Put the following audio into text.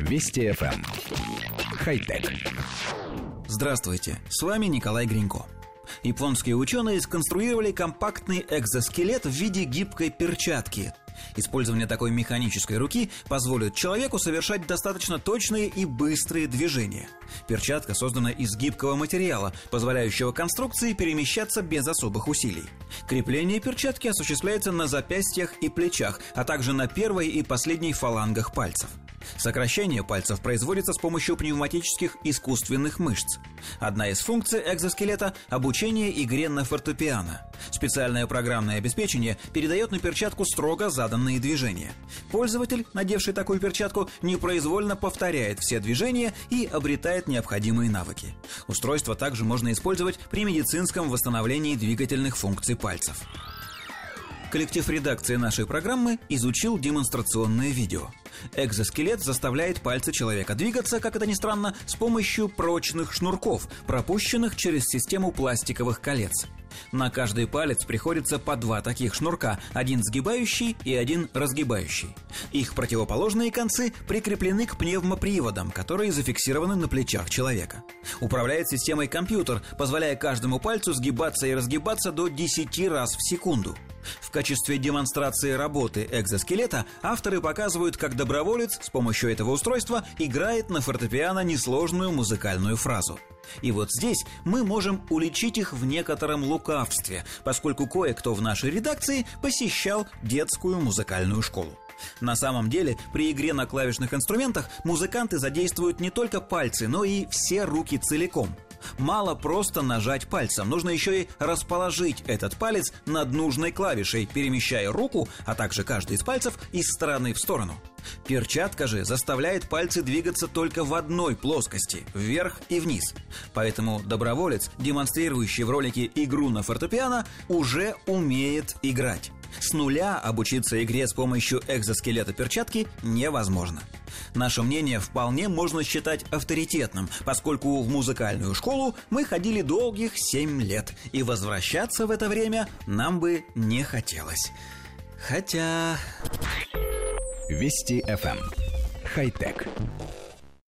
Вести FM. Эм. Хай-тек. Здравствуйте, с вами Николай Гринько. Японские ученые сконструировали компактный экзоскелет в виде гибкой перчатки. Использование такой механической руки позволит человеку совершать достаточно точные и быстрые движения. Перчатка создана из гибкого материала, позволяющего конструкции перемещаться без особых усилий. Крепление перчатки осуществляется на запястьях и плечах, а также на первой и последней фалангах пальцев. Сокращение пальцев производится с помощью пневматических искусственных мышц. Одна из функций экзоскелета – обучение игре на фортепиано. Специальное программное обеспечение передает на перчатку строго заданные движения. Пользователь, надевший такую перчатку, непроизвольно повторяет все движения и обретает необходимые навыки. Устройство также можно использовать при медицинском восстановлении двигательных функций пальцев. Коллектив редакции нашей программы изучил демонстрационное видео. Экзоскелет заставляет пальцы человека двигаться, как это ни странно, с помощью прочных шнурков, пропущенных через систему пластиковых колец. На каждый палец приходится по два таких шнурка, один сгибающий и один разгибающий. Их противоположные концы прикреплены к пневмоприводам, которые зафиксированы на плечах человека. Управляет системой компьютер, позволяя каждому пальцу сгибаться и разгибаться до 10 раз в секунду. В качестве демонстрации работы экзоскелета авторы показывают, как доброволец с помощью этого устройства играет на фортепиано несложную музыкальную фразу. И вот здесь мы можем уличить их в некотором лукавстве, поскольку кое-кто в нашей редакции посещал детскую музыкальную школу. На самом деле, при игре на клавишных инструментах музыканты задействуют не только пальцы, но и все руки целиком – Мало просто нажать пальцем, нужно еще и расположить этот палец над нужной клавишей, перемещая руку, а также каждый из пальцев из стороны в сторону. Перчатка же заставляет пальцы двигаться только в одной плоскости, вверх и вниз. Поэтому доброволец, демонстрирующий в ролике игру на фортепиано, уже умеет играть. С нуля обучиться игре с помощью экзоскелета перчатки невозможно. Наше мнение вполне можно считать авторитетным, поскольку в музыкальную школу мы ходили долгих 7 лет, и возвращаться в это время нам бы не хотелось. Хотя... Вести FM. Эм. Хай-тек.